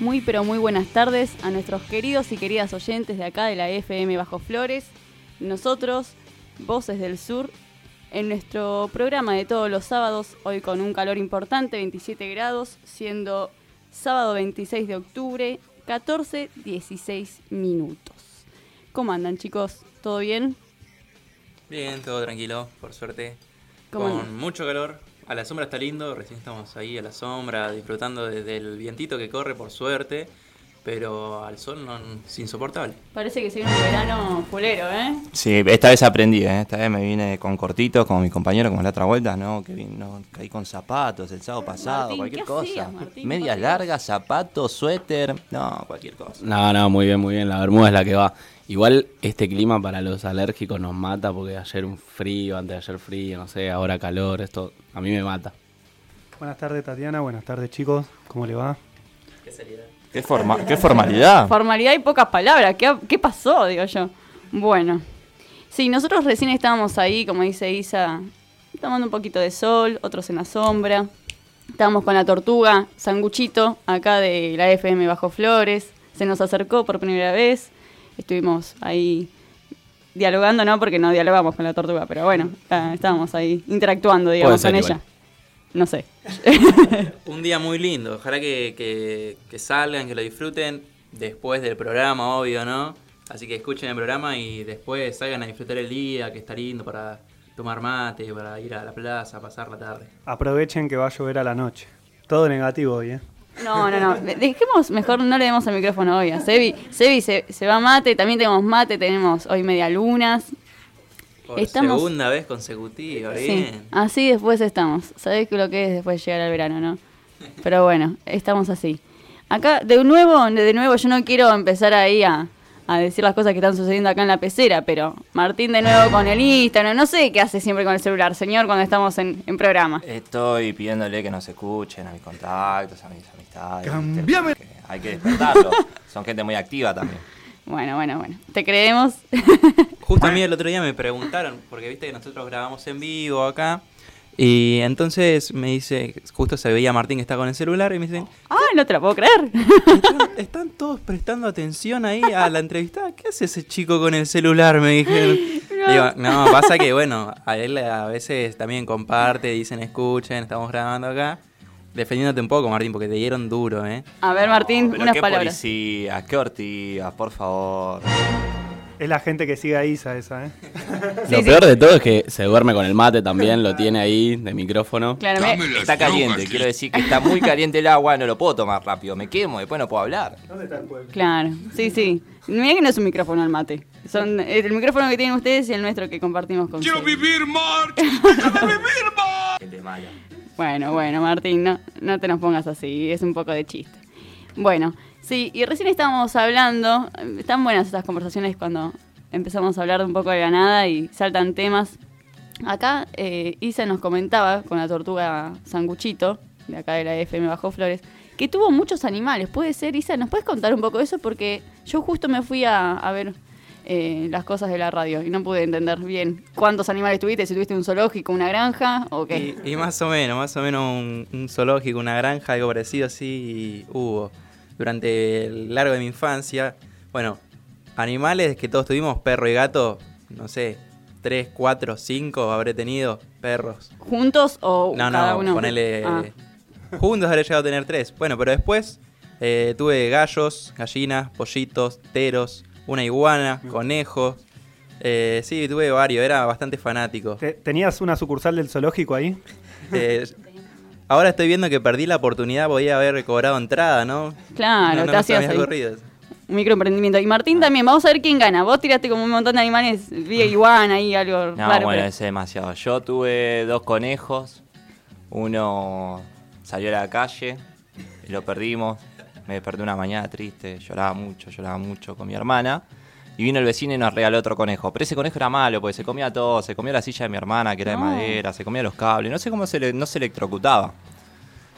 Muy pero muy buenas tardes a nuestros queridos y queridas oyentes de acá de la FM Bajo Flores. Nosotros, Voces del Sur, en nuestro programa de todos los sábados, hoy con un calor importante, 27 grados, siendo sábado 26 de octubre, 14, 16 minutos. ¿Cómo andan chicos? ¿Todo bien? Bien, todo tranquilo, por suerte. ¿Cómo Con andan? mucho calor. A la sombra está lindo, recién estamos ahí a la sombra, disfrutando de- del vientito que corre, por suerte. Pero al sol no, es insoportable. Parece que se viene un verano fulero, ¿eh? Sí, esta vez aprendí, ¿eh? esta vez me vine con cortitos, como mi compañero, como la otra vuelta, ¿no? Que vine, no, caí con zapatos el sábado pasado, Martín, cualquier ¿qué cosa. hacías, Martín? Medias largas, zapatos, suéter, no, cualquier cosa. No, no, muy bien, muy bien. La bermuda es la que va. Igual este clima para los alérgicos nos mata porque ayer un frío, antes de ayer frío, no sé, ahora calor, esto a mí me mata. Buenas tardes Tatiana, buenas tardes chicos, ¿cómo le va? Qué seriedad. ¿Qué, forma qué formalidad? Formalidad y pocas palabras. ¿Qué, qué pasó? Digo yo. Bueno. Sí, nosotros recién estábamos ahí, como dice Isa, tomando un poquito de sol, otros en la sombra. Estábamos con la tortuga, sanguchito, acá de la FM Bajo Flores. Se nos acercó por primera vez. Estuvimos ahí dialogando, ¿no? Porque no dialogamos con la tortuga, pero bueno, estábamos ahí interactuando, digamos, ser con igual. ella. No sé. Un día muy lindo. Ojalá que, que- que salgan, que lo disfruten después del programa, obvio, ¿no? Así que escuchen el programa y después salgan a disfrutar el día, que está lindo para tomar mate, para ir a la plaza, pasar la tarde. Aprovechen que va a llover a la noche. Todo negativo hoy, ¿eh? No, no, no. De- Dejemos, mejor no le demos el micrófono hoy a Sebi. Sebi se, se va mate, también tenemos mate, tenemos hoy media lunas. Por Estamos- segunda vez consecutiva, Sí, bien. así después estamos. Sabés lo que es después llegar al verano, ¿no? Pero bueno, estamos así. Acá, de nuevo, de nuevo, yo no quiero empezar ahí a, a decir las cosas que están sucediendo acá en la pecera, pero Martín de nuevo con el Instagram, no sé qué hace siempre con el celular, señor, cuando estamos en, en programa. Estoy pidiéndole que nos escuchen a mis contactos, a mis amistades. Cambiame. Hay que despertarlos. Son gente muy activa también. Bueno, bueno, bueno. Te creemos. Justo a mí el otro día me preguntaron, porque viste que nosotros grabamos en vivo acá, y entonces me dice, justo se veía a Martín que está con el celular, y me dicen, ¡Ay, no te la puedo creer! "¿Están- están todos prestando atención ahí a la entrevista, ¿qué hace ese chico con el celular? Me dijeron. Digo, no, pasa que bueno, a él a veces también comparte, dicen escuchen, estamos grabando acá. Defendiéndote un poco, Martín, porque te dieron duro, ¿eh? A ver, Martín, Pero unas qué palabras. policía, qué ortigas, por favor. Es la gente que sigue a Isa esa, ¿eh? Sí, lo sí. peor de todo es que se duerme con el mate también, lo tiene ahí de micrófono. Claro, me- Está caliente, quiero decir que está muy caliente el agua, no lo puedo tomar rápido, me quemo, después no puedo hablar. ¿Dónde está el pueblo? Claro, sí, sí. Mira que no es un micrófono el mate. Son el micrófono que tienen ustedes y el nuestro que compartimos con Quiero vivir, El de Maya. Bueno, bueno, Martín, no, no te nos pongas así, es un poco de chiste. Bueno, sí, y recién estábamos hablando, están buenas estas conversaciones cuando empezamos a hablar de un poco de la nada y saltan temas. Acá eh, Isa nos comentaba con la tortuga Sanguchito, de acá de la FM Bajo Flores, que tuvo muchos animales. ¿Puede ser, Isa? ¿Nos puedes contar un poco de eso? Porque yo justo me fui a, ver eh, las cosas de la radio y no pude entender bien cuántos animales tuviste, si tuviste un zoológico, una granja o qué. Y, más o menos, más o menos un zoológico, una granja, algo parecido así hubo. Durante el largo de mi infancia, bueno, animales que todos tuvimos, perro y gato, no sé, tres, cuatro, cinco habré tenido, perros. ¿Juntos o No, cada no, uno? ponele... Ah, Juntos habré llegado a tener tres. Bueno, pero después eh, tuve gallos, gallinas, pollitos, teros, una iguana, conejos. Eh, sí, tuve varios, era bastante fanático. Te- ¿Tenías una sucursal del zoológico ahí? Eh, ahora estoy viendo que perdí la oportunidad, podía haber cobrado entrada, ¿no? Claro, no, no te hacías un microemprendimiento. Y Martín también, vamos a ver quién gana. Vos tiraste como un montón de animales, vi iguana ahí, algo No, raro. bueno, pero- es demasiado. Yo tuve dos conejos. Uno salió a la calle y lo perdimos. Me desperté una mañana triste, lloraba mucho, lloraba mucho con mi hermana. Y vino el vecino y nos regaló otro conejo. Pero ese conejo era malo, porque se comía todo. Se comía la silla de mi hermana, que era No. de madera, se comía los cables. No sé cómo se le- no se electrocutaba.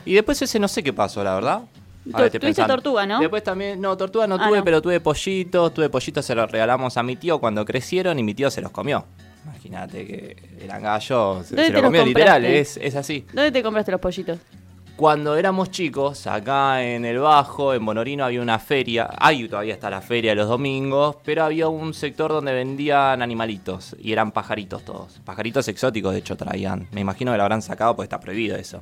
Y después ese no sé qué pasó, la verdad. Ahora tuviste pensando. tortuga, ¿no? Después también, no, tortuga no Ah, tuve, no. pero tuve pollitos. Tuve pollitos, se los regalamos a mi tío cuando crecieron y mi tío se los comió. Imagínate que eran gallos, se, ¿Dónde se te lo los comió literal, es, es así. ¿Dónde te compraste los pollitos? Cuando éramos chicos, acá en el Bajo, en Bonorino, había una feria. Ahí todavía está la feria los domingos, pero había un sector donde vendían animalitos y eran pajaritos todos. Pajaritos exóticos, de hecho, traían. Me imagino que lo habrán sacado porque está prohibido eso.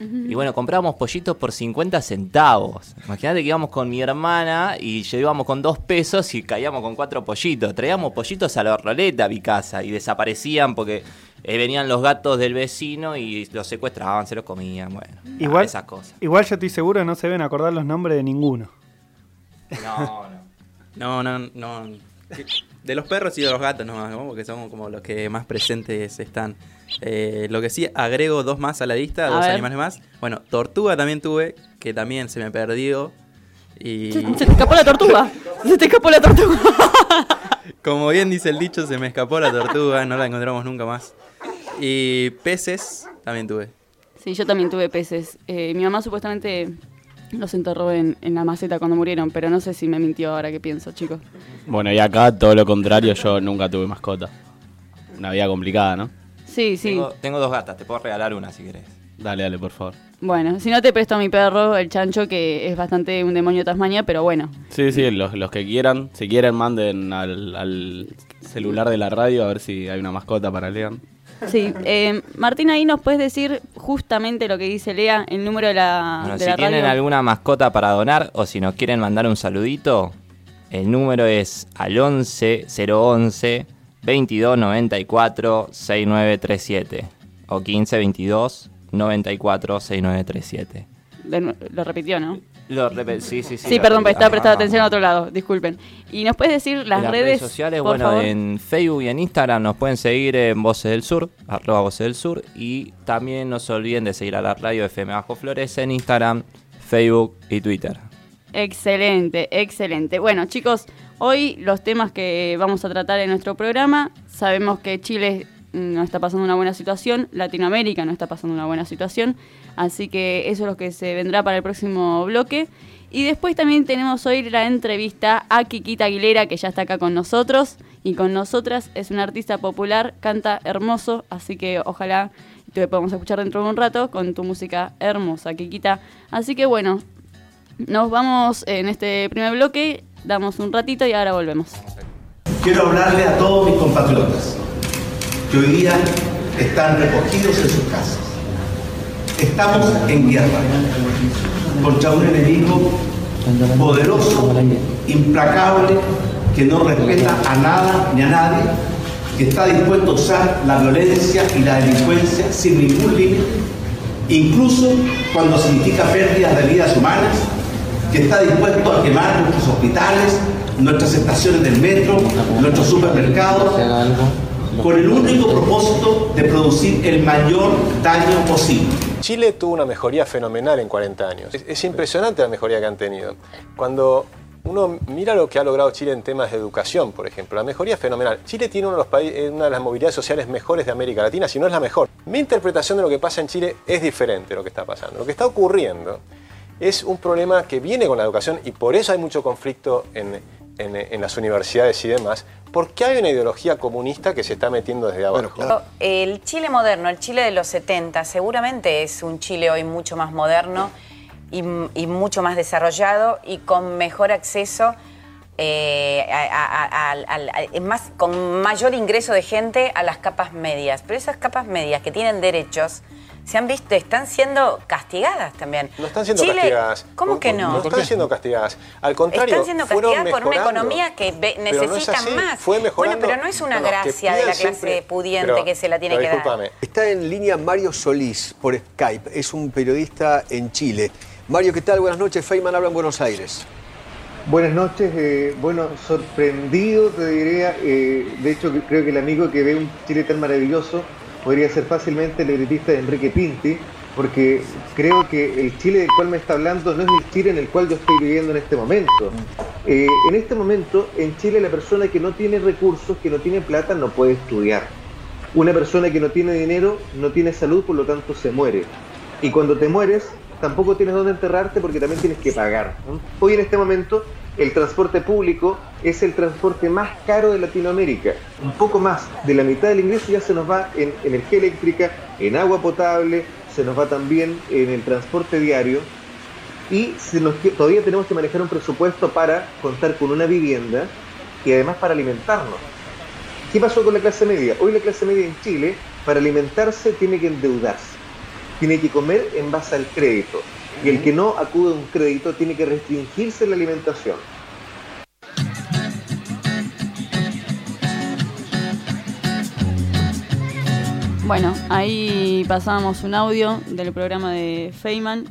Y bueno, comprábamos pollitos por 50 centavos. Imagínate que íbamos con mi hermana y llevábamos con dos pesos y caíamos con cuatro pollitos. Traíamos pollitos a la roleta a mi casa y desaparecían porque eh, venían los gatos del vecino y los secuestraban, se los comían, bueno. Igual, esas cosas. igual yo estoy seguro que no se deben acordar los nombres de ninguno. No, no. No, no, no. De los perros y de los gatos nomás, ¿no? porque son como los que más presentes están. Eh, lo que sí, agrego dos más a la lista, A dos ver. animales más. Bueno, tortuga también tuve, que también se me perdió. Y Se, se te escapó la tortuga. Se te escapó la tortuga. como bien dice el dicho, se me escapó la tortuga, no la encontramos nunca más. Y peces también tuve. Sí, yo también tuve peces. Eh, mi mamá supuestamente los enterró en, en la maceta cuando murieron, pero no sé si me mintió ahora que pienso, chicos. Bueno, y acá todo lo contrario, yo nunca tuve mascota. Una vida complicada, ¿no? Sí, sí. Tengo, tengo dos gatas, te puedo regalar una si querés. Dale, dale, por favor. Bueno, si no te presto a mi perro, el chancho, que es bastante un demonio de Tasmania, pero bueno. Sí, sí, los, los que quieran, si quieren, manden al, al celular de la radio a ver si hay una mascota para Lean. Sí, eh, Martín, ahí nos puedes decir justamente lo que dice Lea, el número de la, Bueno, de si la tienen radio. alguna mascota para donar o si nos quieren mandar un saludito, el número es al 11 011 22 94 6937 o 15 22 94 6937. De nu- lo repitió, ¿no? Lo sí, sí, sí. Sí, perdón, repito. estaba prestando Ah, atención a otro lado, disculpen. Y nos puedes decir las En redes, sociales, por bueno, favor? en Facebook y en Instagram nos pueden seguir en Voces del Sur, arroba Voces del Sur, y también no se olviden de seguir a la radio FM Bajo Flores en Instagram, Facebook y Twitter. Excelente, excelente. Bueno, chicos, hoy los temas que vamos a tratar en nuestro programa, sabemos que Chile no está pasando una buena situación, Latinoamérica no está pasando una buena situación, así que eso es lo que se vendrá para el próximo bloque. Y después también tenemos hoy la entrevista a Kikita Aguilera, que ya está acá con nosotros y con nosotras. Es una artista popular, canta hermoso, así que ojalá te podamos escuchar dentro de un rato con tu música hermosa, Kikita. Así que bueno, nos vamos en este primer bloque, damos un ratito y ahora volvemos. Quiero hablarle a todos mis compatriotas que hoy día están recogidos en sus casas. Estamos en guerra contra un enemigo poderoso, implacable, que no respeta a nada ni a nadie, que está dispuesto a usar la violencia y la delincuencia sin ningún límite, incluso cuando significa pérdidas de vidas humanas, que está dispuesto a quemar nuestros hospitales, nuestras estaciones del metro, nuestros supermercados, con el único propósito de producir el mayor daño posible. Chile tuvo una mejoría fenomenal en 40 años. Es, es impresionante la mejoría que han tenido. Cuando uno mira lo que ha logrado Chile en temas de educación, por ejemplo, la mejoría es fenomenal. Chile tiene uno de los países, una de las movilidades sociales mejores de América Latina, si no es la mejor. Mi interpretación de lo que pasa en Chile es diferente de lo que está pasando. Lo que está ocurriendo es un problema que viene con la educación y por eso hay mucho conflicto en, en- en las universidades y demás, porque hay una ideología comunista que se está metiendo desde abajo. El Chile moderno, el Chile de los 70, seguramente es un Chile hoy mucho más moderno y, y mucho más desarrollado y con mejor acceso, eh, a- a- a- al- al- a- más, con mayor ingreso de gente a las capas medias. Pero esas capas medias que tienen derechos, se han visto, están siendo castigadas también. No están siendo Chile- castigadas. ¿Cómo que no? No están siendo castigadas. Al contrario, Están siendo castigadas por una economía que no necesitan así, más. Fue mejorando. Bueno, pero no es una No, no, gracia de la clase siempre- pudiente pero- que se la tiene que dar. Está en línea Mario Solís por Skype. Es un periodista en Chile. Mario, ¿qué tal? Buenas noches. Feynman habla en Buenos Aires. Buenas noches, eh, bueno, sorprendido te diría, eh, de hecho creo que el amigo que ve un Chile tan maravilloso podría ser fácilmente el libretista de Enrique Pinti, porque creo que el Chile del cual me está hablando no es el Chile en el cual yo estoy viviendo en este momento. Eh, en este momento, en Chile la persona que no tiene recursos, que no tiene plata, no puede estudiar. Una persona que no tiene dinero, no tiene salud, por lo tanto se muere. Y cuando te mueres, tampoco tienes dónde enterrarte porque también tienes que pagar. Hoy en este momento, el transporte público es el transporte más caro de Latinoamérica. Un poco más de la mitad del ingreso ya se nos va en energía eléctrica, en agua potable, se nos va también en el transporte diario y todavía tenemos que manejar un presupuesto para contar con una vivienda y además para alimentarnos. ¿Qué pasó con la clase media? Hoy la clase media en Chile, para alimentarse, tiene que endeudarse. Tiene que comer en base al crédito. Y el que no acude a un crédito tiene que restringirse la alimentación. Bueno, ahí pasábamos un audio del programa de Feynman.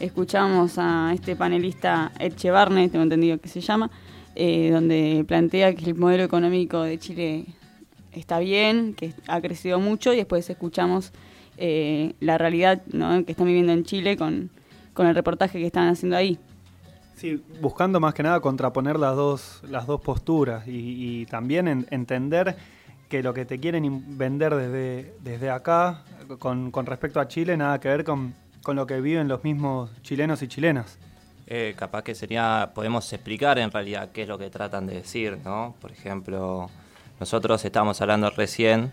Escuchamos a este panelista Echevarne, tengo entendido que se llama, eh, donde plantea que el modelo económico de Chile está bien, que ha crecido mucho, y después escuchamos eh, la realidad que están viviendo en Chile con, con el reportaje que están haciendo ahí. Sí, buscando más que nada contraponer las dos, las dos posturas y, y también en- entender que lo que te quieren vender desde, desde acá con, con respecto a Chile nada que ver con, con lo que viven los mismos chilenos y chilenas. Eh, capaz que sería, podemos explicar en realidad qué es lo que tratan de decir, ¿no? Por ejemplo, nosotros estamos hablando recién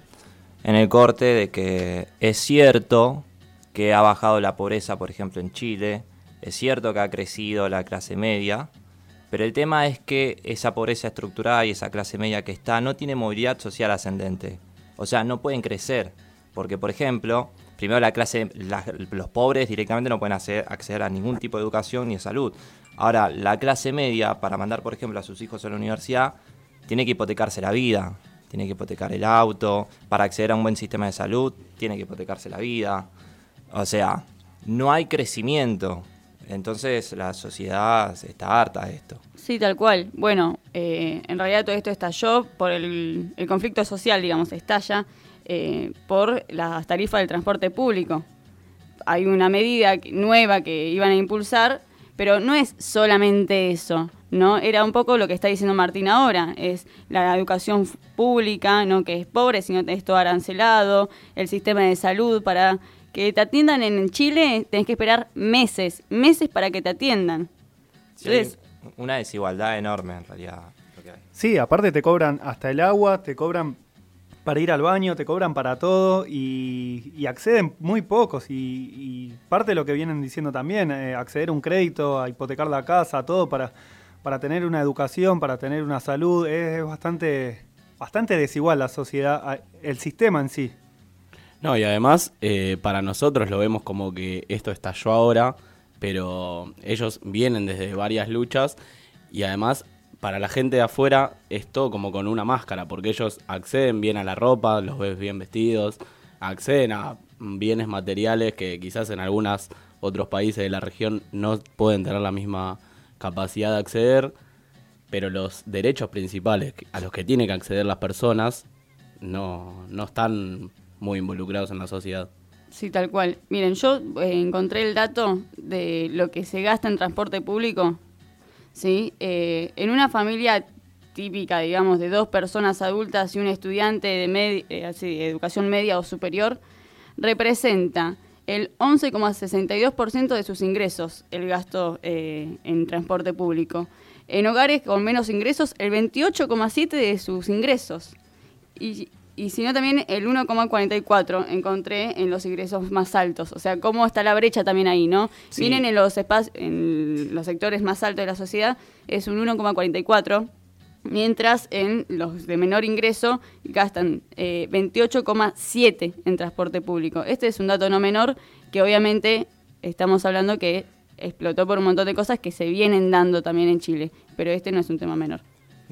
en el corte de que es cierto que ha bajado la pobreza, por ejemplo, en Chile, es cierto que ha crecido la clase media, pero el tema es que esa pobreza estructurada y esa clase media que está no tiene movilidad social ascendente. O sea, no pueden crecer. Porque, por ejemplo, primero la clase, la- los pobres directamente no pueden hacer- acceder a ningún tipo de educación ni de salud. Ahora, la clase media, para mandar, por ejemplo, a sus hijos a la universidad, tiene que hipotecarse la vida, tiene que hipotecar el auto, para acceder a un buen sistema de salud, tiene que hipotecarse la vida. O sea, no hay crecimiento. Entonces la sociedad está harta de esto. Sí, tal cual. Bueno, eh, en realidad todo esto estalló por el, el conflicto social, digamos, estalla eh, por las tarifas del transporte público. Hay una medida nueva que iban a impulsar, pero no es solamente eso, ¿no? Era un poco lo que está diciendo Martín ahora, es la educación pública, no que es pobre, sino que es todo arancelado, el sistema de salud para que te atiendan en Chile, tenés que esperar meses, meses para que te atiendan. Sí, Entonces, una desigualdad enorme en realidad. lo que hay. Sí, aparte te cobran hasta el agua, te cobran para ir al baño, te cobran para todo y, y acceden muy pocos. Y, y parte de lo que vienen diciendo también, eh, acceder a un crédito, a hipotecar la casa, a todo para, para tener una educación, para tener una salud, es bastante, bastante desigual la sociedad, el sistema en sí. No, y además, eh, para nosotros lo vemos como que esto estalló ahora, pero ellos vienen desde varias luchas y además para la gente de afuera es todo como con una máscara, porque ellos acceden bien a la ropa, los ves bien vestidos, acceden a bienes materiales que quizás en algunos otros países de la región no pueden tener la misma capacidad de acceder, pero los derechos principales a los que tienen que acceder las personas no, no están muy involucrados en la sociedad. Sí, tal cual. Miren, yo eh, encontré el dato de lo que se gasta en transporte público. ¿sí? Eh, en una familia típica, digamos, de dos personas adultas y un estudiante de medi- eh, así, educación media o superior, representa el 11,62% de sus ingresos el gasto en transporte público. En hogares con menos ingresos, el 28,7% de sus ingresos. Y, y si no, también el 1,44 encontré en los ingresos más altos. O sea, cómo está la brecha también ahí, ¿no? Sí. Miren en los, en los sectores más altos de la sociedad, es un 1,44. Mientras en los de menor ingreso gastan eh, 28,7 en transporte público. Este es un dato no menor que obviamente estamos hablando que explotó por un montón de cosas que se vienen dando también en Chile, pero este no es un tema menor.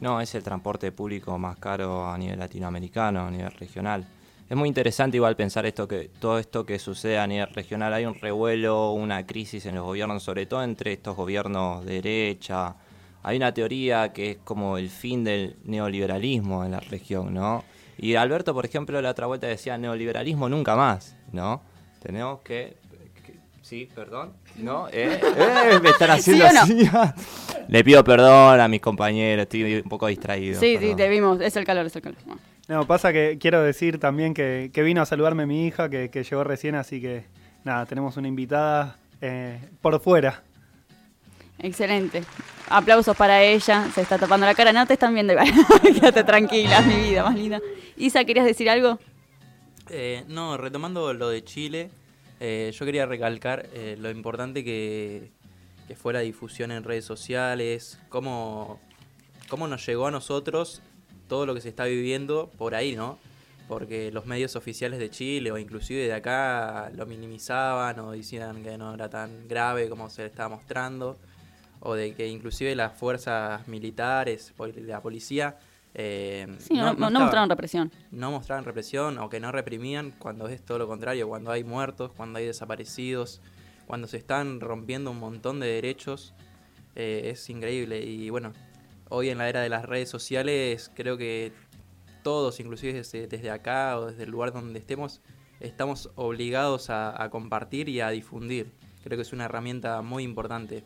No, es el transporte público más caro a nivel latinoamericano, a nivel regional. Es muy interesante igual pensar esto que todo esto que sucede a nivel regional, hay un revuelo, una crisis en los gobiernos, sobre todo entre estos gobiernos de derecha. Hay una teoría que es como el fin del neoliberalismo en la región, ¿no? Y Alberto, por ejemplo, la otra vuelta decía neoliberalismo nunca más, ¿no? Tenemos que, sí, perdón, ¿no? ¿Eh? ¿Eh? Me están ¿Sí haciendo no? así. Le pido perdón a mis compañeros, estoy un poco distraído. Sí, sí, te vimos, es el calor, es el calor. No, pasa que quiero decir también que, que vino a saludarme mi hija, que, que llegó recién, así que nada, tenemos una invitada eh, por fuera. Excelente. Aplausos para ella. Se está tapando la cara. No te están viendo igual. Quédate tranquila, mi vida más linda. Isa, ¿querías decir algo? Eh, no, retomando lo de Chile, Eh, yo quería recalcar eh, lo importante que, fue la difusión en redes sociales, cómo, cómo nos llegó a nosotros todo lo que se está viviendo por ahí, ¿no? Porque los medios oficiales de Chile o inclusive de acá lo minimizaban o decían que no era tan grave como se le estaba mostrando, o de que inclusive las fuerzas militares, la policía... eh, Sí, no, mostraron represión. no mostraban represión o que no reprimían cuando es todo lo contrario, cuando hay muertos, cuando hay desaparecidos, cuando se están rompiendo un montón de derechos, eh, es increíble. Y bueno, hoy en la era de las redes sociales creo que todos, inclusive desde, desde acá o desde el lugar donde estemos, estamos obligados a, a compartir y a difundir. Creo que es una herramienta muy importante.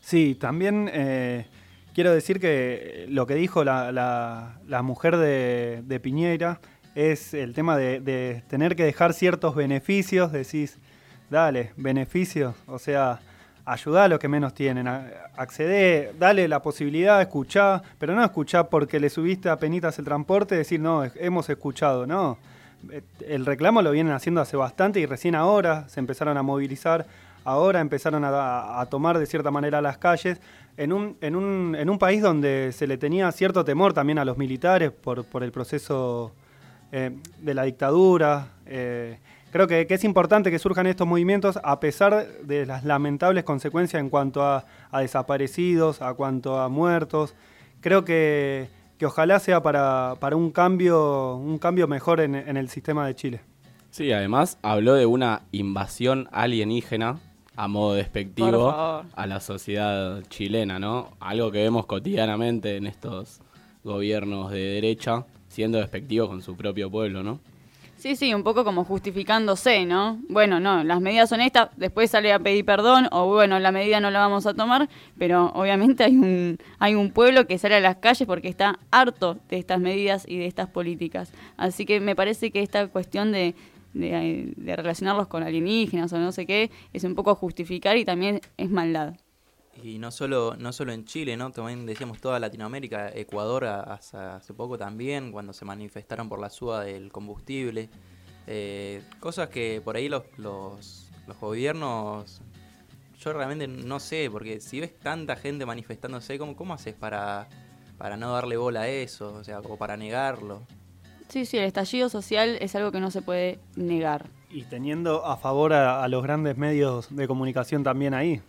Sí, también eh, quiero decir que lo que dijo la, la- mujer de, de Piñera es el tema de, de tener que dejar ciertos beneficios, decís, dale, beneficios, o sea, ayudá a los que menos tienen, a- accedé, dale la posibilidad, escuchá, pero no escuchá porque le subiste a penitas el transporte, decir, no, hemos escuchado, no. Eh, El reclamo lo vienen haciendo hace bastante y recién ahora se empezaron a movilizar, ahora empezaron a, tomar de cierta manera las calles, en un, país donde se le tenía cierto temor también a los militares por, el proceso eh, de la dictadura. eh, creo que, es importante que surjan estos movimientos a pesar de las lamentables consecuencias en cuanto a, desaparecidos, a cuanto a muertos. Creo que, ojalá sea para, para un cambio un cambio mejor en, en el sistema de Chile. Sí, además habló de una invasión alienígena a modo despectivo a la sociedad chilena, ¿no? Algo que vemos cotidianamente en estos gobiernos de derecha, siendo despectivos con su propio pueblo, ¿no? Sí, sí, un poco como justificándose, ¿no? Bueno, no, las medidas son estas, después sale a pedir perdón, o bueno, la medida no la vamos a tomar, pero obviamente hay un, hay un pueblo que sale a las calles porque está harto de estas medidas y de estas políticas. Así que me parece que esta cuestión de, de, relacionarlos con alienígenas o no sé qué, es un poco justificar y también es maldad. Y no solo, no solo en Chile, ¿no? También decíamos toda Latinoamérica, Ecuador hace poco también, cuando se manifestaron por la suba del combustible. Eh, cosas que por ahí los, los, los gobiernos, yo realmente no sé, porque si ves tanta gente manifestándose, ¿cómo, cómo haces para, para no darle bola a eso? O sea, o para negarlo. Sí, sí, el estallido social es algo que no se puede negar. Y teniendo a favor a, a los grandes medios de comunicación también ahí.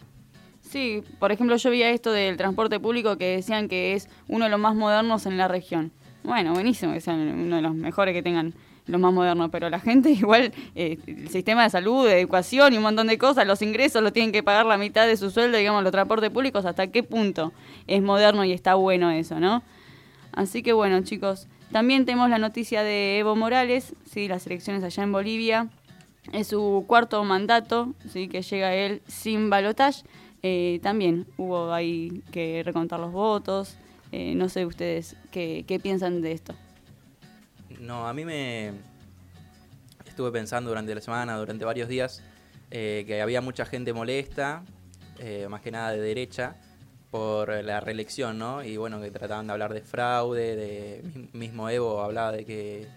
Sí, por ejemplo, yo vi esto del transporte público que decían que es uno de los más modernos en la región. Bueno, buenísimo que sean uno de los mejores que tengan los más modernos, pero la gente igual, eh, el sistema de salud, de educación y un montón de cosas, los ingresos los tienen que pagar la mitad de su sueldo, digamos, los transportes públicos, ¿hasta qué punto es moderno y está bueno eso, no? Así que bueno, chicos, también tenemos la noticia de Evo Morales, sí, las elecciones allá en Bolivia. Es su cuarto mandato, sí, que llega él sin balotaje. Eh, también hubo ahí que recontar los votos. Eh, no sé ustedes qué, qué piensan de esto. No, a mí me estuve pensando durante la semana, durante varios días, eh, que había mucha gente molesta, más que nada de derecha, por la reelección, ¿no? Y bueno, que trataban de hablar de fraude, de mi- mismo Evo hablaba de que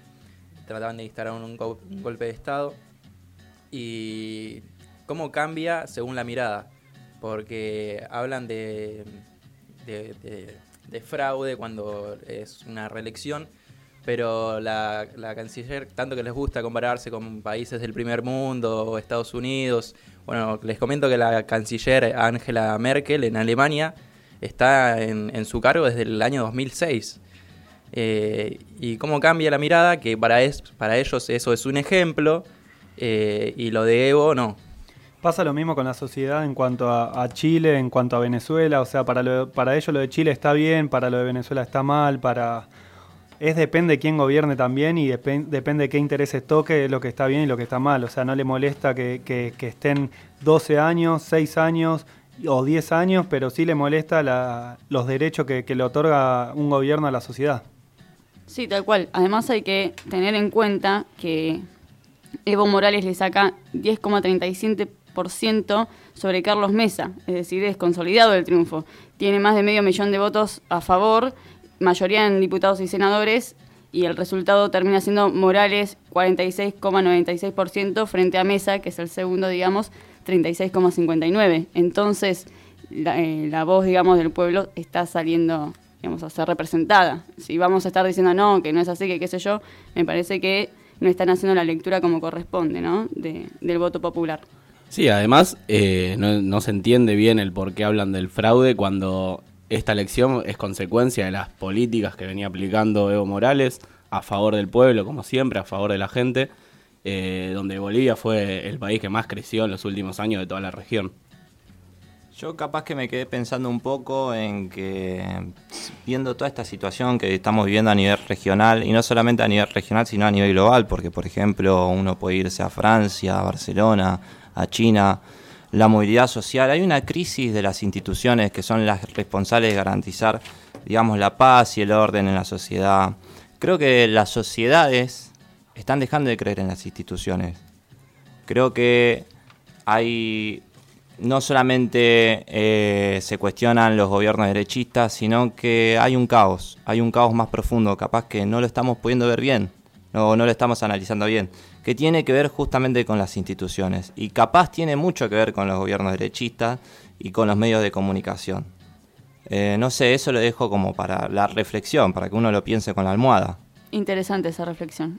trataban de instalar un, go- un golpe de Estado. Y cómo cambia según la mirada, porque hablan de, de, de- de fraude cuando es una reelección, pero la, la canciller, tanto que les gusta compararse con países del primer mundo Estados Unidos, bueno, les comento que la canciller Angela Merkel en Alemania está en, su cargo desde el año 2006. Eh, y cómo cambia la mirada, que para, es, para ellos eso es un ejemplo, eh, y lo de Evo no. Pasa lo mismo con la sociedad en cuanto a, a Chile, en cuanto a Venezuela. O sea, para, lo- para ellos lo de Chile está bien, para lo de Venezuela está mal, para... Es depende de quién gobierne también y depen- depende de qué intereses toque lo que está bien y lo que está mal. O sea, no le molesta que, estén 12 años, 6 años o 10 años, pero sí le molesta los derechos que, que le otorga un gobierno a la sociedad. Sí, tal cual. Además hay que tener en cuenta que Evo Morales le saca 10,37% sobre Carlos Mesa, es decir, es consolidado el triunfo. Tiene más de medio millón de votos a favor, mayoría en diputados y senadores, y el resultado termina siendo Morales 46,96% frente a Mesa, que es el segundo, digamos, 36,59%. Entonces, la, eh, la voz, digamos, del pueblo está saliendo, digamos, a ser representada. Si vamos a estar diciendo no, que no es así, que qué sé yo, me parece que no están haciendo la lectura como corresponde, ¿no? De- del voto popular. Sí, además eh, no, no se entiende bien el por qué hablan del fraude cuando esta elección es consecuencia de las políticas que venía aplicando Evo Morales a favor del pueblo, como siempre, a favor de la gente, eh, donde Bolivia fue el país que más creció en los últimos años de toda la región. Yo capaz que me quedé pensando un poco en que viendo toda esta situación que estamos viviendo a nivel regional, y no solamente a nivel regional, sino a nivel global, porque por ejemplo uno puede irse a Francia, a Barcelona, a China, la movilidad social, hay una crisis de las instituciones que son las responsables de garantizar, digamos, la paz y el orden en la sociedad. Creo que las sociedades están dejando de creer en las instituciones. Creo que hay no solamente eh, se cuestionan los gobiernos derechistas, sino que hay un caos, hay un caos más profundo, capaz que no lo estamos pudiendo ver bien, no, no lo estamos analizando bien, que tiene que ver justamente con las instituciones y capaz tiene mucho que ver con los gobiernos derechistas y con los medios de comunicación. Eh, no sé, eso lo dejo como para la reflexión, para que uno lo piense con la almohada. Interesante esa reflexión.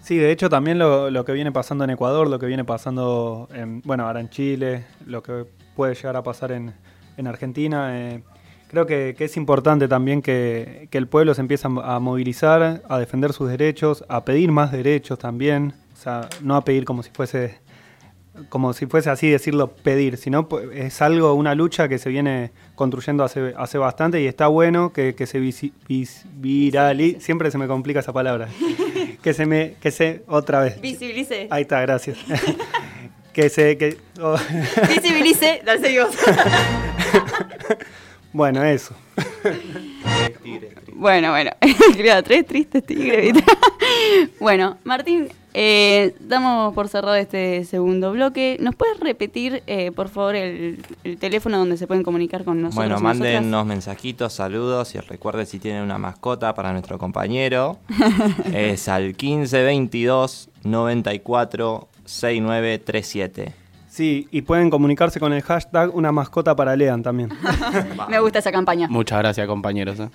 Sí, de hecho también lo, lo que viene pasando en Ecuador, lo que viene pasando, en, bueno, ahora en Chile, lo que puede llegar a pasar en, en Argentina, eh, creo que, que es importante también que, que el pueblo se empiece a, movilizar, a defender sus derechos, a pedir más derechos también, sea, no a pedir como si fuese, como si fuese así decirlo pedir, sino pu- es algo, una lucha que se viene construyendo hace, hace bastante y está bueno que, que se visi- vis- viralice, siempre se me complica esa palabra, que se me, que se, otra vez, Visibilice. ahí está, gracias, que se, que, oh, Visibilice, dale seguimos. bueno, eso. Bueno, bueno. Criado tres tristes tigres. bueno, Martín, eh, damos por cerrado este segundo bloque. ¿Nos puedes repetir, eh, por favor, el, el teléfono donde se pueden comunicar con nosotros? Bueno, nosotras? mándennos mensajitos, saludos y recuerden si tienen una mascota para nuestro compañero. es al 1522 94 6937. Sí, y pueden comunicarse con el hashtag una mascota para Lean también. Me gusta esa campaña. Muchas gracias, compañeros. ¿eh?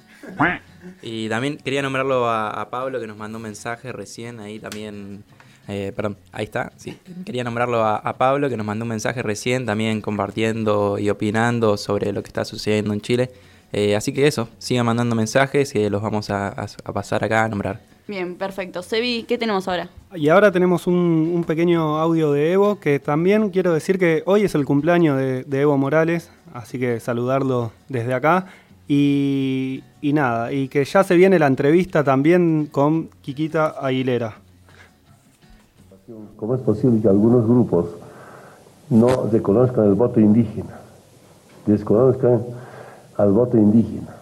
Y también quería nombrarlo a, a Pablo que nos mandó un mensaje recién, ahí también, eh, perdón, ahí está, sí. Quería nombrarlo a, a Pablo que nos mandó un mensaje recién también compartiendo y opinando sobre lo que está sucediendo en Chile. Eh, así que eso, sigan mandando mensajes y los vamos a, a- a pasar acá a nombrar. Bien, perfecto. Sebi, ¿qué tenemos ahora? Y ahora tenemos un, un pequeño audio de Evo, que también quiero decir que hoy es el cumpleaños de, de Evo Morales, así que saludarlo desde acá. Y, nada, y que ya se viene la entrevista también con Quiquita Aguilera. ¿Cómo es posible que algunos grupos no reconozcan el voto indígena? Desconozcan al voto indígena.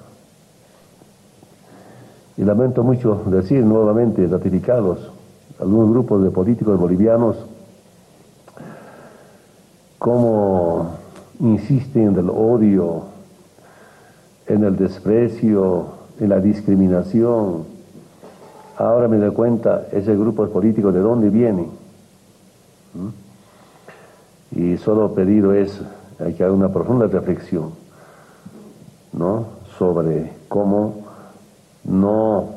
Y lamento mucho decir nuevamente, ratificados, algunos grupos de políticos bolivianos, cómo insisten en el odio, en el desprecio, en la discriminación. Ahora me doy cuenta, ese grupo político de dónde vienen. ¿Mm? Y solo pedido es hay que hacer una profunda reflexión, ¿no? Sobre cómo no,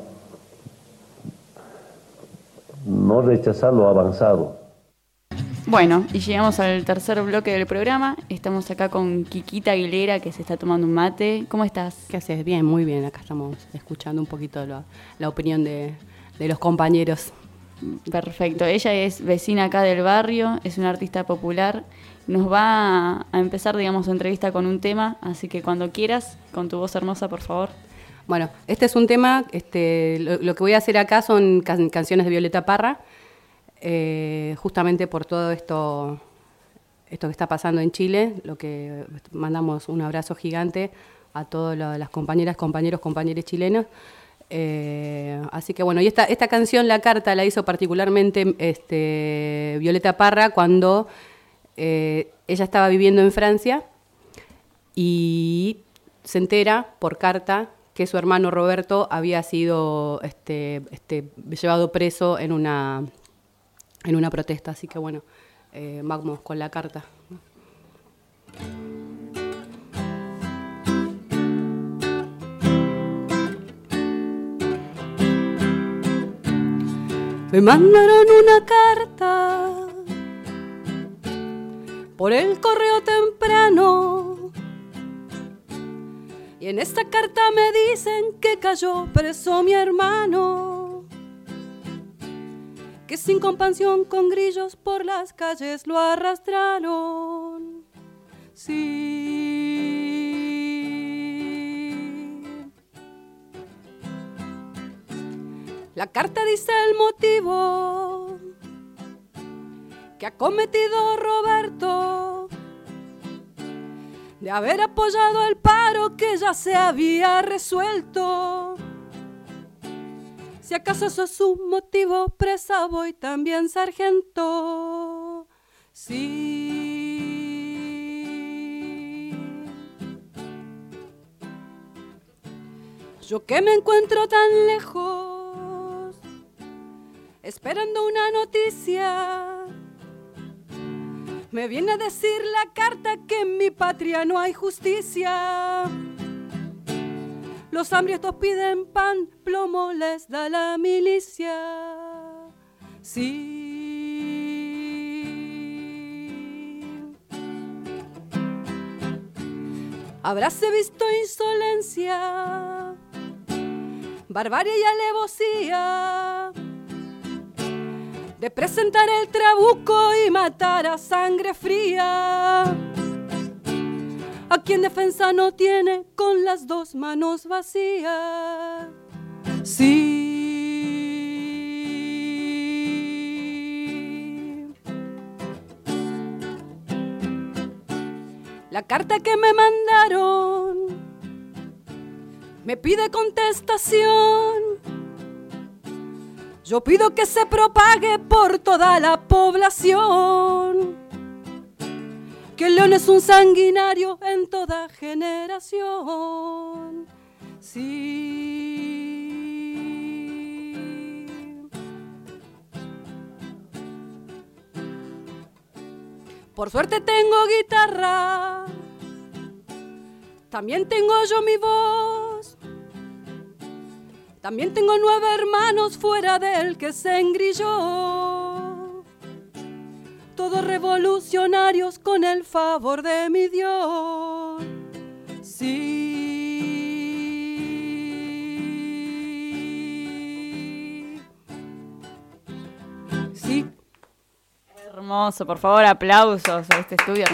no rechazar lo avanzado. Bueno, y llegamos al tercer bloque del programa. Estamos acá con Quiquita Aguilera, que se está tomando un mate. ¿Cómo estás? ¿Qué haces? Bien, muy bien. Acá estamos escuchando un poquito la, la opinión de, de los compañeros. Perfecto. Ella es vecina acá del barrio, es una artista popular. Nos va a, empezar, digamos, su entrevista con un tema, así que cuando quieras, con tu voz hermosa, por favor. Bueno, este es un tema, este, lo, lo que voy a hacer acá son can- canciones de Violeta Parra, eh, justamente por todo esto, esto que está pasando en Chile, lo que mandamos un abrazo gigante a todas la- las compañeras, compañeros, compañeros chilenos. Eh, así que bueno, y esta, esta canción, La Carta, la hizo particularmente este, Violeta Parra cuando eh, ella estaba viviendo en Francia y se entera por carta que su hermano Roberto había sido este, este, llevado preso en una, en una protesta. Así que bueno, eh, vamos con la carta. Me mandaron una carta por el correo temprano. Y en esta carta me dicen que cayó preso mi hermano. Que sin compasión con grillos por las calles lo arrastraron. Sí. La carta dice el motivo que ha cometido Roberto de haber apoyado el paro que ya se había resuelto. Si acaso eso es un motivo, presa voy también sargento. Sí. Yo que me encuentro tan lejos, esperando una noticia me viene a decir la carta que en mi patria no hay justicia. Los hambrientos piden pan, plomo les da la milicia. Sí. Habráse visto insolencia, barbarie y alevosía de presentar el trabuco y matar a sangre fría. A quien defensa no tiene con las dos manos vacías. Sí. La carta que me mandaron me pide contestación yo pido que se propague por toda la población. Que el león es un sanguinario en toda generación. Sí. Por suerte tengo guitarra. También tengo yo mi voz. También tengo nueve hermanos fuera del que se engrilló. Todos revolucionarios con el favor de mi Dios. Sí. Sí. Hermoso, por favor, aplausos a este estudio.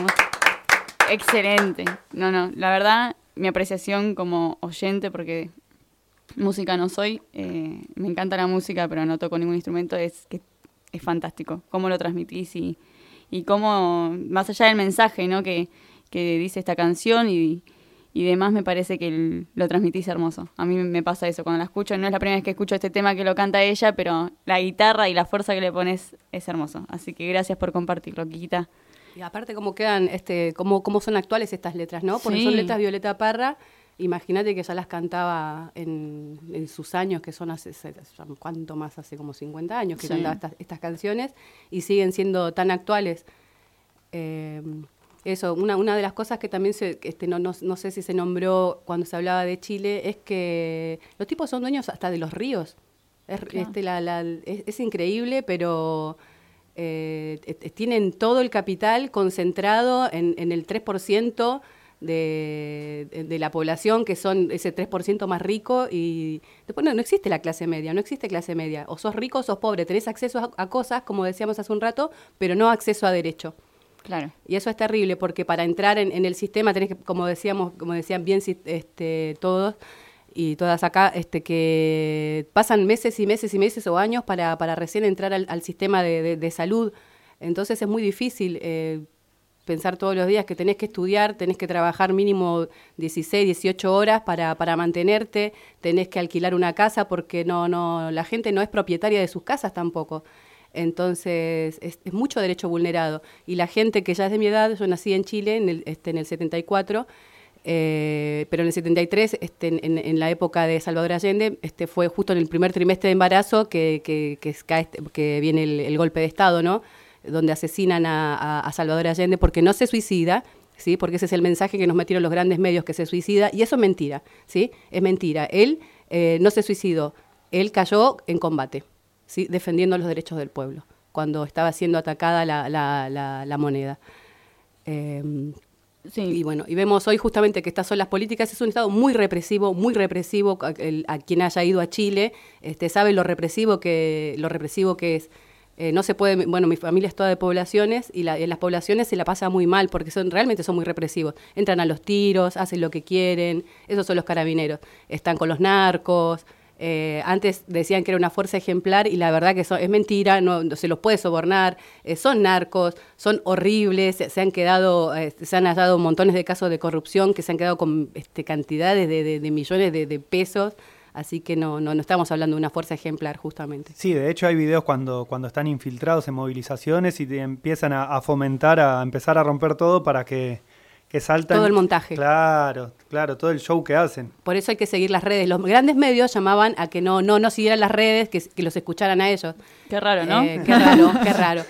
Excelente. No, no, la verdad, mi apreciación como oyente, porque música no soy, eh, me encanta la música, pero no toco ningún instrumento, es que es fantástico. Cómo lo transmitís y, y cómo, más allá del mensaje ¿no? que, que dice esta canción y, y demás, me parece que el- lo transmitís hermoso. A mí me pasa eso cuando la escucho, no es la primera vez que escucho este tema que lo canta ella, pero la guitarra y la fuerza que le pones es hermoso. Así que gracias por compartirlo, Kikita. Y aparte cómo quedan, este, cómo, cómo son actuales estas letras, ¿no? Porque Sí. son letras Violeta Parra. Imagínate que ya las cantaba en, en sus años, que son hace, ¿cuánto más? Hace como 50 años que Sí. cantaba estas, estas canciones y siguen siendo tan actuales. Eh, eso, una, una de las cosas que también se, este, no, no, no sé si se nombró cuando se hablaba de Chile es que los tipos son dueños hasta de los ríos. Es, Claro. este, la- la- es, es increíble, pero eh, tienen todo el capital concentrado en, en el 3% de, de- la población, que son ese 3% más rico, y después no, no existe la clase media, no existe clase media. O sos rico o sos pobre, tenés acceso a, a cosas, como decíamos hace un rato, pero no acceso a derecho. Claro. Y eso es terrible porque para entrar en, en el sistema tenés que, como decíamos, como decían bien este, todos y todas acá, este, que pasan meses y meses y meses o años para, para recién entrar al, al sistema de, de- de salud. Entonces es muy difícil eh, pensar todos los días que tenés que estudiar, tenés que trabajar mínimo 16, 18 horas para, para mantenerte, tenés que alquilar una casa porque no, no, la gente no es propietaria de sus casas tampoco. Entonces, es, mucho derecho vulnerado. Y la gente que ya es de mi edad, yo nací en Chile en el, este, en el 74, Eh, pero en el 73, este, en, en la época de Salvador Allende, este, fue justo en el primer trimestre de embarazo que, que, que, este- que viene el golpe de Estado, ¿no? Donde asesinan a, a- a Salvador Allende porque no se suicida, ¿sí? Porque ese es el mensaje que nos metieron los grandes medios que se suicida, y eso es mentira, ¿sí? Es mentira. Él eh, no se suicidó, él cayó en combate, ¿sí? Defendiendo los derechos del pueblo, cuando estaba siendo atacada la, la- la- la moneda. Eh, Y bueno, y vemos hoy justamente que estas son las políticas, es un Estado muy represivo, muy represivo, a, el- a quien haya ido a Chile, este, sabe lo represivo que, lo represivo que es. Eh, no se puede, bueno, mi familia es toda de poblaciones y la- en las poblaciones se la pasa muy mal porque son realmente son muy represivos. Entran a los tiros, hacen lo que quieren, esos son los carabineros. Están con los narcos. eh, antes decían que era una fuerza ejemplar y la verdad que eso es mentira, no, no se los puede sobornar, eh, son narcos, son horribles, se, han quedado, eh, se han hallado montones de casos de corrupción que se han quedado con este, cantidades de, millones de pesos, así que no, no, no estamos hablando de una fuerza ejemplar justamente. Sí, de hecho hay videos cuando, cuando están infiltrados en movilizaciones y te empiezan a, a fomentar, a empezar a romper todo para que, que saltan. Todo el montaje. Claro, claro, todo el show que hacen. Por eso hay que seguir las redes. Los grandes medios llamaban a que no, no, no siguieran las redes, que, que los escucharan a ellos. Qué raro, ¿no? Eh, qué raro, qué raro.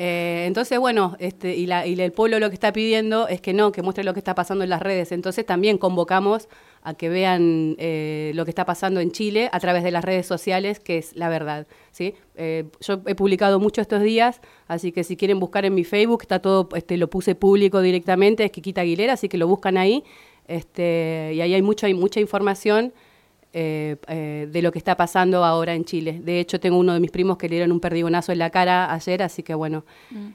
Eh, entonces, bueno, este, y, la, y el pueblo lo que está pidiendo es que no, que muestre lo que está pasando en las redes. Entonces también convocamos a que vean eh, lo que está pasando en Chile a través de las redes sociales, que es la verdad. ¿sí? Eh, yo he publicado mucho estos días, así que si quieren buscar en mi Facebook, está todo, este, lo puse público directamente, es Kikita Aguilera, así que lo buscan ahí. Este, y ahí hay mucha, hay mucha información eh, de lo que está pasando ahora en Chile. De hecho, tengo uno de mis primos que le dieron un perdigonazo en la cara ayer, así que bueno, Mm.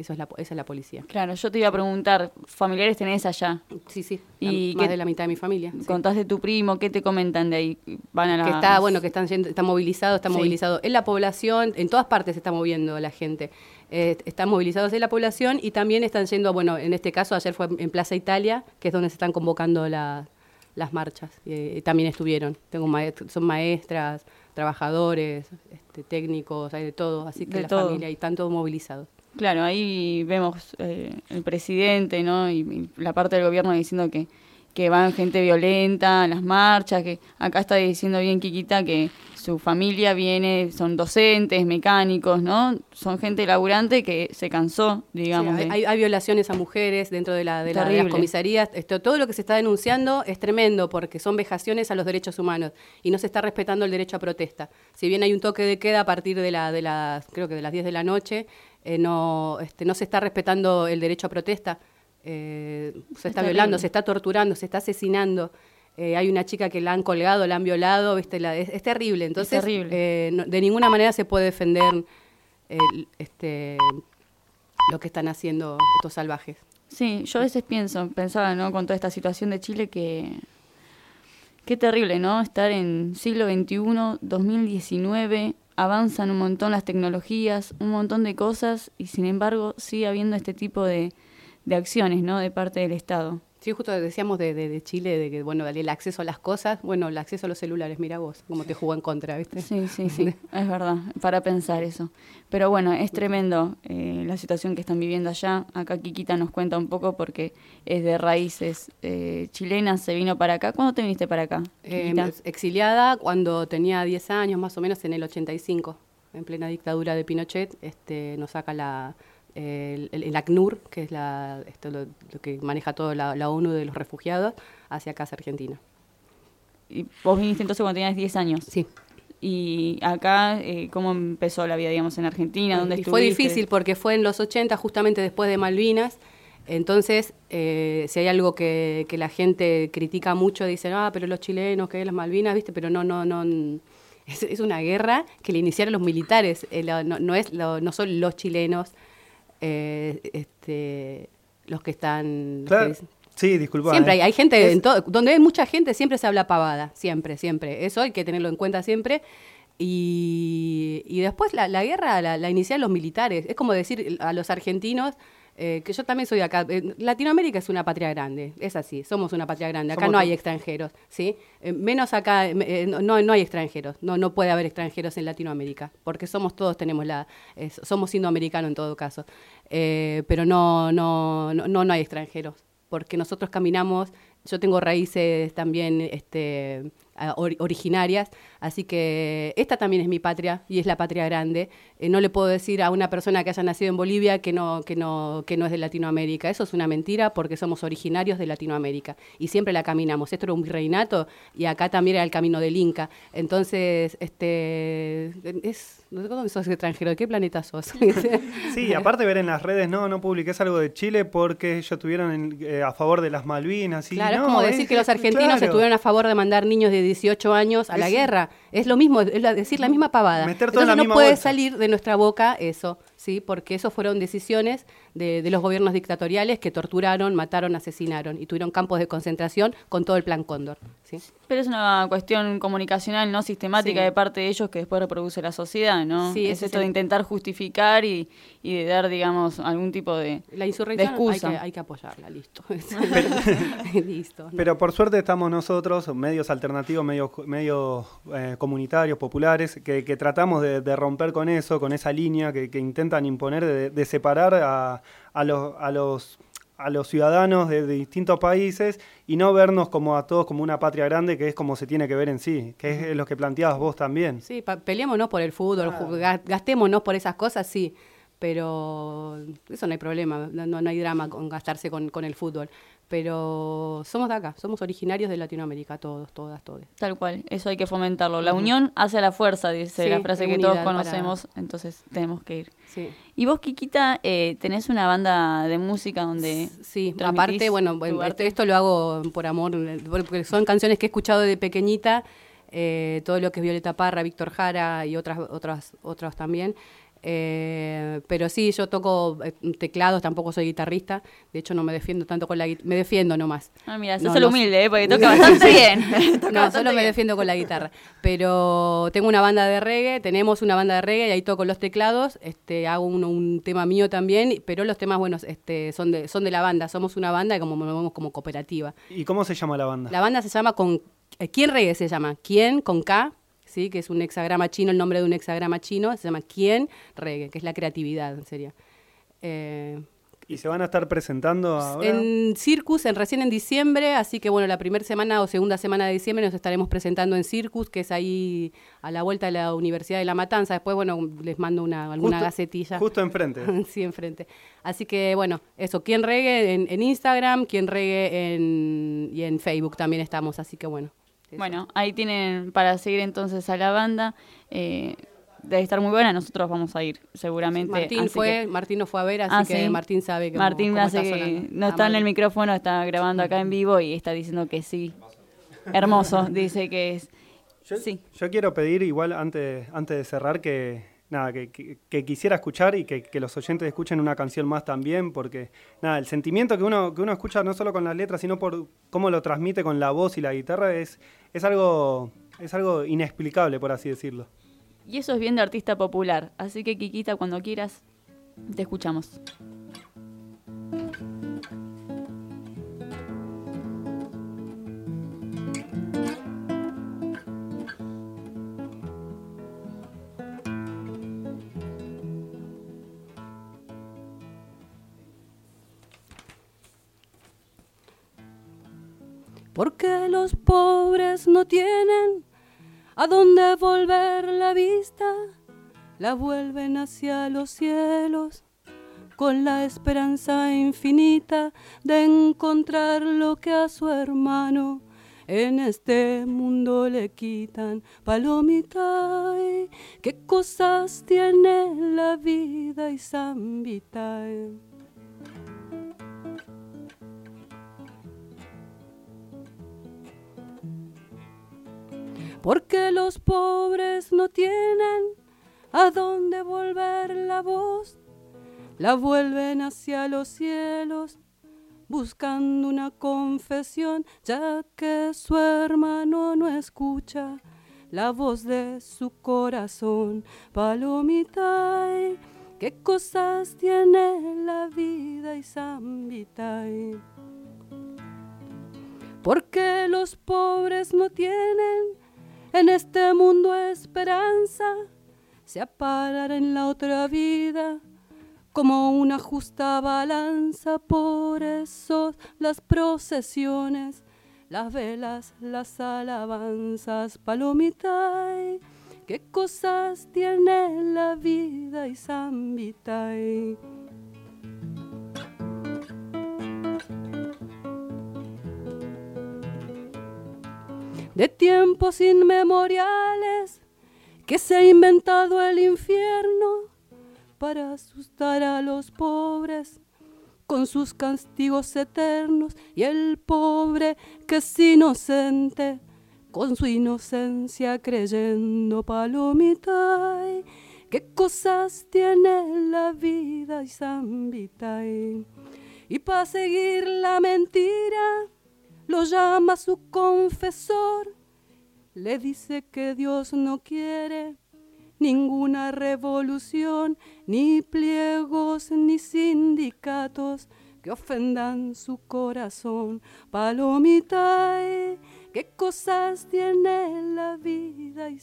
Eso es la, esa es la policía. Claro, yo te iba a preguntar, ¿familiares tenés allá? Sí, sí, Y más de la mitad de mi familia. sí. ¿Contás de tu primo? ¿Qué te comentan de ahí? Van a la... que está bueno que están yendo- está movilizado está Sí. movilizado en la población en todas partes se está moviendo la gente Eh, están movilizados en la población y también están yendo bueno en este caso ayer fue en Plaza Italia que es donde se están convocando la- las marchas Eh, también estuvieron tengo maest- son maestras trabajadores este, técnicos hay de todo así que De la todo. familia y están todos movilizados Claro, ahí vemos eh, el presidente, ¿no? Y, y la parte del gobierno diciendo que, que van gente violenta a las marchas, que acá está diciendo bien Kikita que su familia viene, son docentes, mecánicos, ¿no? Son gente laburante que se cansó, digamos. Sí, hay, hay- violaciones a mujeres dentro de, la, de, la- de las comisarías. Esto, todo lo que se está denunciando es tremendo porque son vejaciones a los derechos humanos y no se está respetando el derecho a protesta. Si bien hay un toque de queda a partir de, la, de las, creo que de las 10 de la noche, eh, no, este, no se está respetando el derecho a protesta. Eh, se está violando, se está torturando, se está asesinando. Eh, hay una chica que la han colgado, la han violado, ¿viste? La- es, es terrible. Entonces, terrible. no- de ninguna manera se puede defender este, lo que están haciendo estos salvajes. Sí, yo a veces pienso, pensaba, ¿no? Con toda esta situación de Chile que... Qué terrible, ¿no? Estar en siglo XXI, 2019, avanzan un montón las tecnologías, un montón de cosas, y sin embargo sigue habiendo este tipo de, de acciones, ¿no? De parte del Estado. Sí, justo decíamos de, de- de Chile, de que, bueno, el acceso a las cosas, bueno, el acceso a los celulares, mira vos, cómo te jugó en contra, ¿viste? Sí, sí, sí, es verdad, para pensar eso. Pero bueno, es tremendo eh, la situación que están viviendo allá. Acá Kikita nos cuenta un poco porque es de raíces eh, chilenas, se vino para acá. ¿Cuándo te viniste para acá? Eh, exiliada cuando tenía 10 años, más o menos en el 85, en plena dictadura de Pinochet, este, nos saca la, el, ACNUR, que es la, esto lo, lo que maneja todo la, la ONU de los refugiados, hacia casa Argentina. ¿Y vos viniste entonces cuando tenías 10 años? Sí. ¿Y acá eh, cómo empezó la vida, digamos, en Argentina? ¿Dónde Y fue difícil porque fue en los 80, justamente después de Malvinas. Entonces, eh, si hay algo que, que la gente critica mucho, dicen, ah, pero los chilenos, que es las Malvinas, ¿viste? Pero no, no, no. Es, es una guerra que le iniciaron los militares, eh, lo- no, no es, lo- no son los chilenos eh, este, los que están. los que Sí, disculpa. Siempre hay, hay gente, Es- en todo, donde hay mucha gente siempre se habla pavada, siempre, siempre. Eso hay que tenerlo en cuenta siempre. Y, y después la, la guerra la, la iniciaron los militares. Es como decir a los argentinos, eh, que yo también soy de acá, eh, Latinoamérica es una patria grande, es así, somos una patria grande, acá Somos no hay extranjeros, ¿sí? Eh, menos acá, no, no hay extranjeros, no, no puede haber extranjeros en Latinoamérica, porque somos todos, tenemos la, somos indoamericanos en todo caso, pero no, no, no, no, hay extranjeros. porque nosotros caminamos, yo tengo raíces también este, or- originarias, así que esta también es mi patria y es la patria grande. Eh, no le puedo decir a una persona que haya nacido en Bolivia que no, que, no, que no es de Latinoamérica. Eso es una mentira porque somos originarios de Latinoamérica y siempre la caminamos. Esto era un virreinato y acá también era el camino del Inca. Entonces, este es, no sé ¿dónde sos extranjero? ¿De qué planeta sos? Sí, aparte ver en las redes, no, no publiques algo de Chile porque ellos estuvieron en- eh, a favor de las Malvinas. Y Claro, no, es como decir que los argentinos claro. estuvieron a favor de mandar niños de 18 años a la guerra. Es lo mismo, es decir la misma pavada. Meter Entonces la no misma puede bolsa. salir de nuestra boca eso, ¿sí? Porque eso fueron decisiones de, de los gobiernos dictatoriales que torturaron, mataron, asesinaron y tuvieron campos de concentración con todo el plan Cóndor, ¿sí? Pero es una cuestión comunicacional no sistemática Sí. de parte de ellos que después reproduce la sociedad, ¿no? Sí, es esto de intentar justificar y, y de dar, digamos, algún tipo de, La de insurrección hay que, hay que apoyarla, listo. listo. ¿no? Pero por suerte estamos nosotros, medios alternativos, medios, medios eh, comunitarios, populares, que, que tratamos de, de romper con eso, con esa línea que, que intentan imponer de, de separar a, a los, a los a los ciudadanos de, de distintos países y no vernos como a todos como una patria grande que es como se tiene que ver en sí, que es lo que planteabas vos también. Sí, pa- peleémonos por el fútbol, ga- gastémonos por esas cosas, sí, pero eso no hay problema, no, no- no hay drama con gastarse con, con el fútbol. Pero somos de acá, somos originarios de Latinoamérica, todos, todas, todos. Tal cual, eso hay que fomentarlo. La unión hace la fuerza, dice Sí, la frase que todos para- conocemos, entonces tenemos que ir. Sí. Y vos, Kikita, eh, tenés una banda de música donde... Sí, aparte, bueno, esto, esto lo hago por amor, porque son canciones que he escuchado de pequeñita, eh, todo lo que es Violeta Parra, Víctor Jara y otras, otras, otros también. Eh, pero sí, yo toco eh, teclados, tampoco soy guitarrista. De hecho, no me defiendo tanto con la guitarra. Me defiendo nomás. Ah, mira, No, sos el no- humilde, ¿eh? porque toca bastante bien. Toca no, bastante solo me defiendo con la guitarra. Pero tengo una banda de reggae, tenemos una banda de reggae y ahí toco los teclados. Este, hago un, un tema mío también, pero los temas, bueno, este, son de, son de la banda. Somos una banda y como nos vemos como cooperativa. ¿Y cómo se llama la banda? La banda se llama con eh, ¿Quién reggae se llama? ¿Quién con K? Sí, que es un hexagrama chino, el nombre de un hexagrama chino, se llama ¿Quién reggae? Que es la creatividad, sería. Eh, ¿Y se van a estar presentando ahora? en Circus, en, recién en diciembre, así que bueno, la primera semana o segunda semana de diciembre nos estaremos presentando en Circus, que es ahí a la vuelta de la Universidad de La Matanza. Después, bueno, les mando una, alguna Justo- gacetilla. Justo enfrente. sí, enfrente. Así que bueno, eso, quien regue en, en Instagram, quien regue en, y en Facebook también estamos, así que bueno. Bueno, ahí tienen para seguir entonces a la banda. eh, debe estar muy buena, nosotros vamos a ir seguramente. Martín fue, que- Martín nos fue a ver, así Ah, que ¿sí? Martín sabe que Martín cómo hace está que no está en el micrófono, está grabando acá en vivo y está diciendo que sí. Hermoso, dice que es. sí. Yo quiero pedir igual antes, antes de cerrar que nada, que, que- que quisiera escuchar y que, que los oyentes escuchen una canción más también, porque nada, el sentimiento que uno, que uno escucha no solo con las letras, sino por cómo lo transmite con la voz y la guitarra es, es algo, es algo inexplicable, por así decirlo. Y eso es bien de artista popular. Así que, Kikita, cuando quieras, te escuchamos. Porque los pobres no tienen a dónde volver la vista, la vuelven hacia los cielos con la esperanza infinita de encontrar lo que a su hermano en este mundo le quitan. Palomita, qué cosas tiene la vida y zambita. Porque los pobres no tienen a dónde volver la voz, la vuelven hacia los cielos buscando una confesión, ya que su hermano no escucha la voz de su corazón. Palomita, ay, qué cosas tiene la vida y zambita. ay. Porque los pobres no tienen en este mundo esperanza, se aparar en la otra vida como una justa balanza, por eso las procesiones, las velas, las alabanzas, palomita, qué cosas tiene la vida y Vitay. De tiempos inmemoriales que se ha inventado el infierno para asustar a los pobres con sus castigos eternos y el pobre que es inocente con su inocencia creyendo palomita qué cosas tiene la vida y zambita y para seguir la mentira lo llama su confesor le dice que Dios no quiere ninguna revolución, ni pliegos, ni sindicatos que ofendan su corazón. Palomita, qué cosas tiene la vida y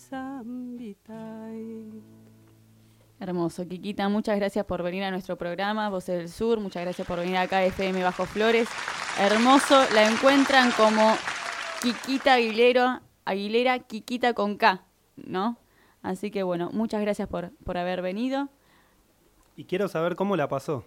Hermoso, Kikita, muchas gracias por venir a nuestro programa, Voces del Sur, muchas gracias por venir acá a FM Bajo Flores. Hermoso, la encuentran como Kikita Aguilera, Aguilera Kikita con K, ¿no? Así que bueno, muchas gracias por, por haber venido. Y quiero saber cómo la pasó.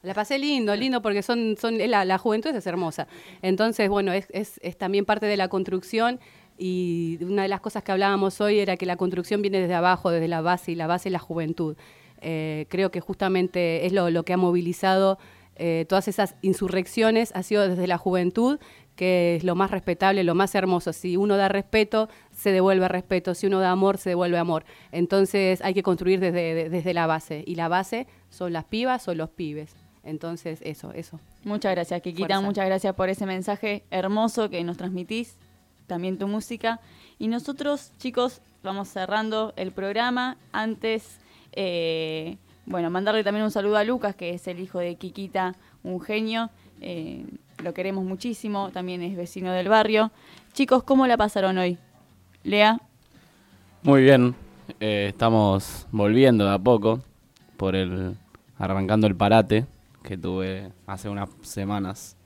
La pasé lindo, lindo, porque son, son la, juventud es hermosa. Entonces, bueno, es, es, es, también parte de la construcción y una de las cosas que hablábamos hoy era que la construcción viene desde abajo, desde la base, y la base es la juventud. Eh, creo que justamente es lo, lo que ha movilizado eh, todas esas insurrecciones, ha sido desde la juventud que es lo más respetable, lo más hermoso. Si uno da respeto, se devuelve respeto. Si uno da amor, se devuelve amor. Entonces hay que construir desde, desde la base. Y la base son las pibas, son los pibes. Entonces, eso, eso. Muchas gracias, Kikita. Muchas gracias por ese mensaje hermoso que nos transmitís. También tu música. Y nosotros, chicos, vamos cerrando el programa. Antes, eh, bueno, mandarle también un saludo a Lucas, que es el hijo de Kikita, un genio. Eh, lo queremos muchísimo, también es vecino del barrio. Chicos, ¿cómo la pasaron hoy? Lea. Muy bien, eh, estamos volviendo de a poco por el arrancando el parate que tuve hace unas semanas.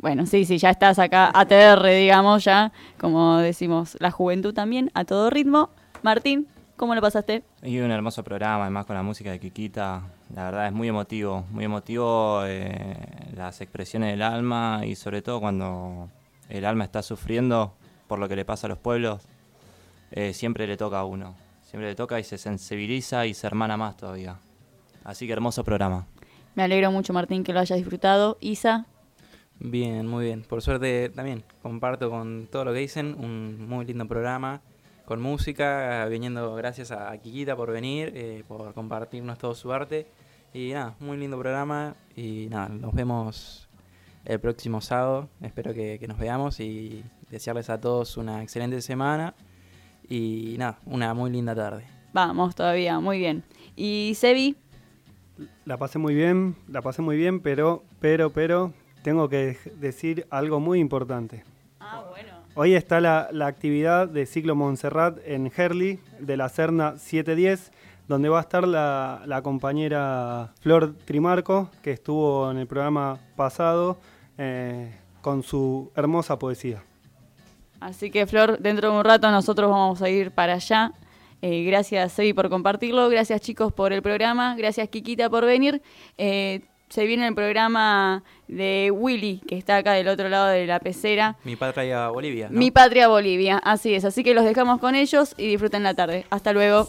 Bueno, sí, sí, ya estás acá, ATR, digamos, ya, como decimos, la juventud también, a todo ritmo. Martín, ¿cómo lo pasaste? Y un hermoso programa, además con la música de Kikita, la verdad es muy emotivo, muy emotivo eh, las expresiones del alma y sobre todo cuando el alma está sufriendo por lo que le pasa a los pueblos, eh, siempre le toca a uno, siempre le toca y se sensibiliza y se hermana más todavía. Así que hermoso programa. Me alegro mucho Martín que lo hayas disfrutado. Isa. Bien, muy bien. Por suerte también comparto con todo lo que dicen, un muy lindo programa con música, viniendo gracias a Kikita por venir, eh, por compartirnos todo su arte. Y nada, muy lindo programa y nada, nos vemos el próximo sábado. Espero que, nos veamos y desearles a todos una excelente semana y nada, una muy linda tarde. Vamos todavía, muy bien. ¿Y Sebi? La pasé muy bien, la pasé muy bien, pero, pero, pero, tengo que decir algo muy importante. Ah, bueno. Hoy está la, actividad de Ciclo Montserrat en Herli, de la Serna 710, donde va a estar la, compañera Flor Trimarco, que estuvo en el programa pasado eh, con su hermosa poesía. Así que Flor, dentro de un rato nosotros vamos a ir para allá. Eh, gracias, Sebi, por compartirlo. Gracias, chicos, por el programa. Gracias, Kikita, por venir. Eh, se viene el programa de Willy, que está acá del otro lado de la pecera. Mi patria Bolivia. Mi patria Bolivia, así es. Así que los dejamos con ellos y disfruten la tarde. Hasta luego.